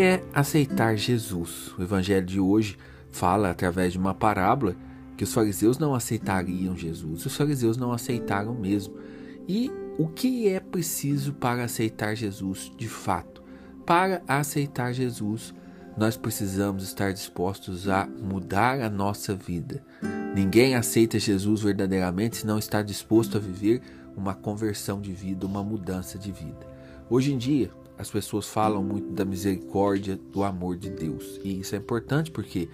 é aceitar Jesus? O evangelho de hoje fala através de uma parábola que os fariseus não aceitariam Jesus. Os fariseus não aceitaram mesmo. E o que é preciso para aceitar Jesus de fato? Para aceitar Jesus, nós precisamos estar dispostos a mudar a nossa vida. Ninguém aceita Jesus verdadeiramente se não está disposto a viver uma conversão de vida, uma mudança de vida. Hoje em dia, as pessoas falam muito da misericórdia, do amor de Deus. E isso é importante porque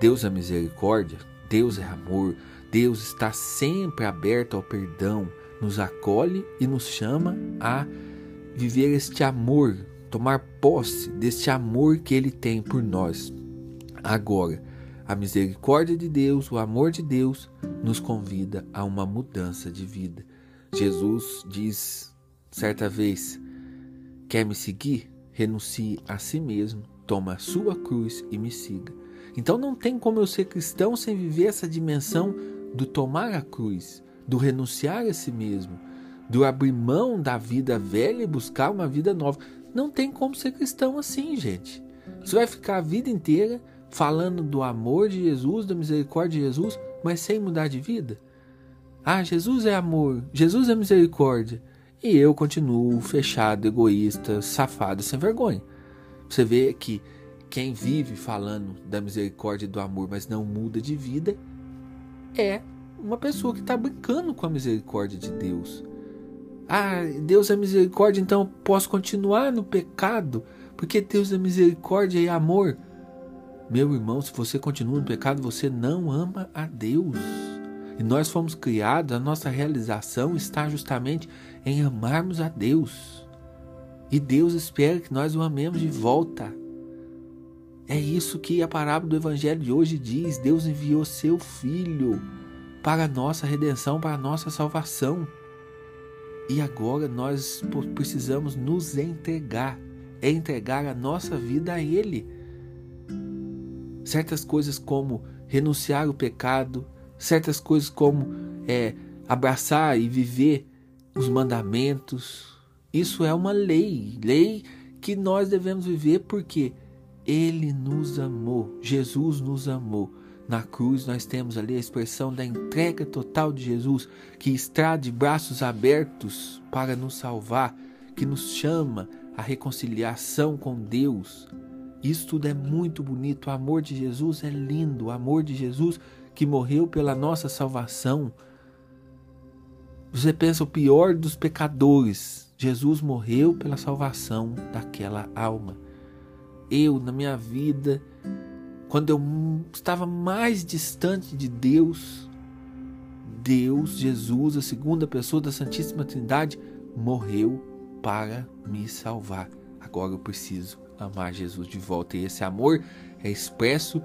Deus é misericórdia, Deus é amor, Deus está sempre aberto ao perdão, nos acolhe e nos chama a viver este amor, tomar posse deste amor que Ele tem por nós. Agora, a misericórdia de Deus, o amor de Deus, nos convida a uma mudança de vida. Jesus diz certa vez: Quer me seguir? Renuncie a si mesmo, toma a sua cruz e me siga. Então não tem como eu ser cristão sem viver essa dimensão do tomar a cruz, do renunciar a si mesmo, do abrir mão da vida velha e buscar uma vida nova. Não tem como ser cristão assim, gente. Você vai ficar a vida inteira falando do amor de Jesus, da misericórdia de Jesus, mas sem mudar de vida? Ah, Jesus é amor, Jesus é misericórdia. E eu continuo fechado, egoísta, safado, sem vergonha. Você vê que quem vive falando da misericórdia e do amor, mas não muda de vida, é uma pessoa que está brincando com a misericórdia de Deus. Ah, Deus é misericórdia, então eu posso continuar no pecado, porque Deus é misericórdia e amor. Meu irmão, se você continua no pecado, você não ama a Deus. E nós fomos criados, a nossa realização está justamente em amarmos a Deus. E Deus espera que nós o amemos de volta. É isso que a parábola do Evangelho de hoje diz. Deus enviou seu Filho para a nossa redenção, para a nossa salvação. E agora nós precisamos nos entregar, entregar a nossa vida a Ele. Certas coisas como renunciar o pecado, certas coisas como é, abraçar e viver os mandamentos. Isso é uma lei, lei que nós devemos viver porque Ele nos amou, Jesus nos amou. Na cruz nós temos ali a expressão da entrega total de Jesus, que está de braços abertos para nos salvar, que nos chama à reconciliação com Deus. Isso tudo é muito bonito. O amor de Jesus é lindo. O amor de Jesus que morreu pela nossa salvação. Você pensa o pior dos pecadores. Jesus morreu pela salvação daquela alma. Eu, na minha vida, quando eu estava mais distante de Deus, Deus, Jesus, a segunda pessoa da Santíssima Trindade, morreu para me salvar. Agora eu preciso amar Jesus de volta. E esse amor é expresso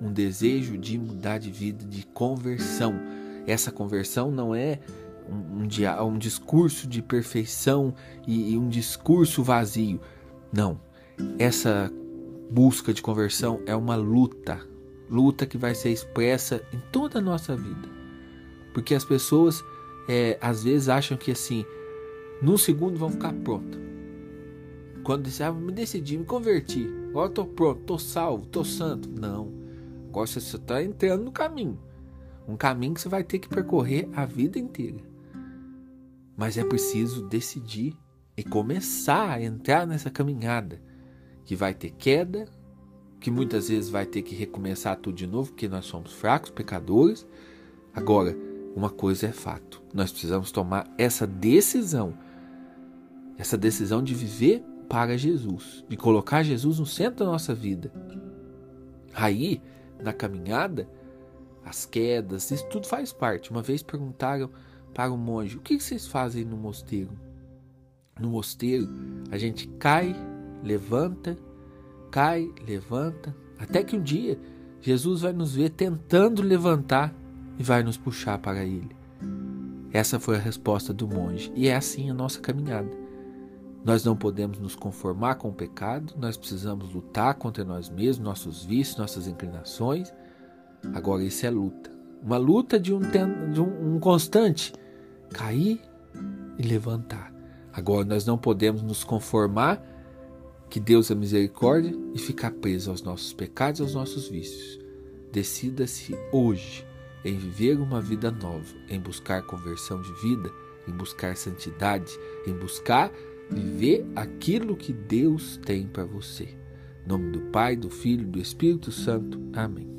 um desejo de mudar de vida, de conversão. Essa conversão não é um, um, um discurso de perfeição e, e um discurso vazio. Não. Essa busca de conversão é uma luta, luta que vai ser expressa em toda a nossa vida. Porque as pessoas é, às vezes acham que assim, num segundo vão ficar pronto. Quando disser, ah, me decidi, me converti, agora estou pronto, estou salvo, estou santo. Não. Agora você está entrando no caminho. Um caminho que você vai ter que percorrer a vida inteira. Mas é preciso decidir e começar a entrar nessa caminhada que vai ter queda, que muitas vezes vai ter que recomeçar tudo de novo, porque nós somos fracos, pecadores. Agora, uma coisa é fato: nós precisamos tomar essa decisão, essa decisão de viver para Jesus, de colocar Jesus no centro da nossa vida. Aí, na caminhada, as quedas, isso tudo faz parte. Uma vez perguntaram para o monge: o que vocês fazem no mosteiro? No mosteiro, a gente cai levanta, cai, levanta, até que um dia Jesus vai nos ver tentando levantar e vai nos puxar para Ele. Essa foi a resposta do monge, e é assim a nossa caminhada. Nós não podemos nos conformar com o pecado, nós precisamos lutar contra nós mesmos, nossos vícios, nossas inclinações. Agora, isso é luta. Uma luta de um, de um, constante cair e levantar. Agora, nós não podemos nos conformar que Deus é misericórdia e ficar preso aos nossos pecados e aos nossos vícios. Decida-se hoje em viver uma vida nova, em buscar conversão de vida, em buscar santidade, em buscar viver aquilo que Deus tem para você. Em nome do Pai, do Filho e do Espírito Santo. Amém.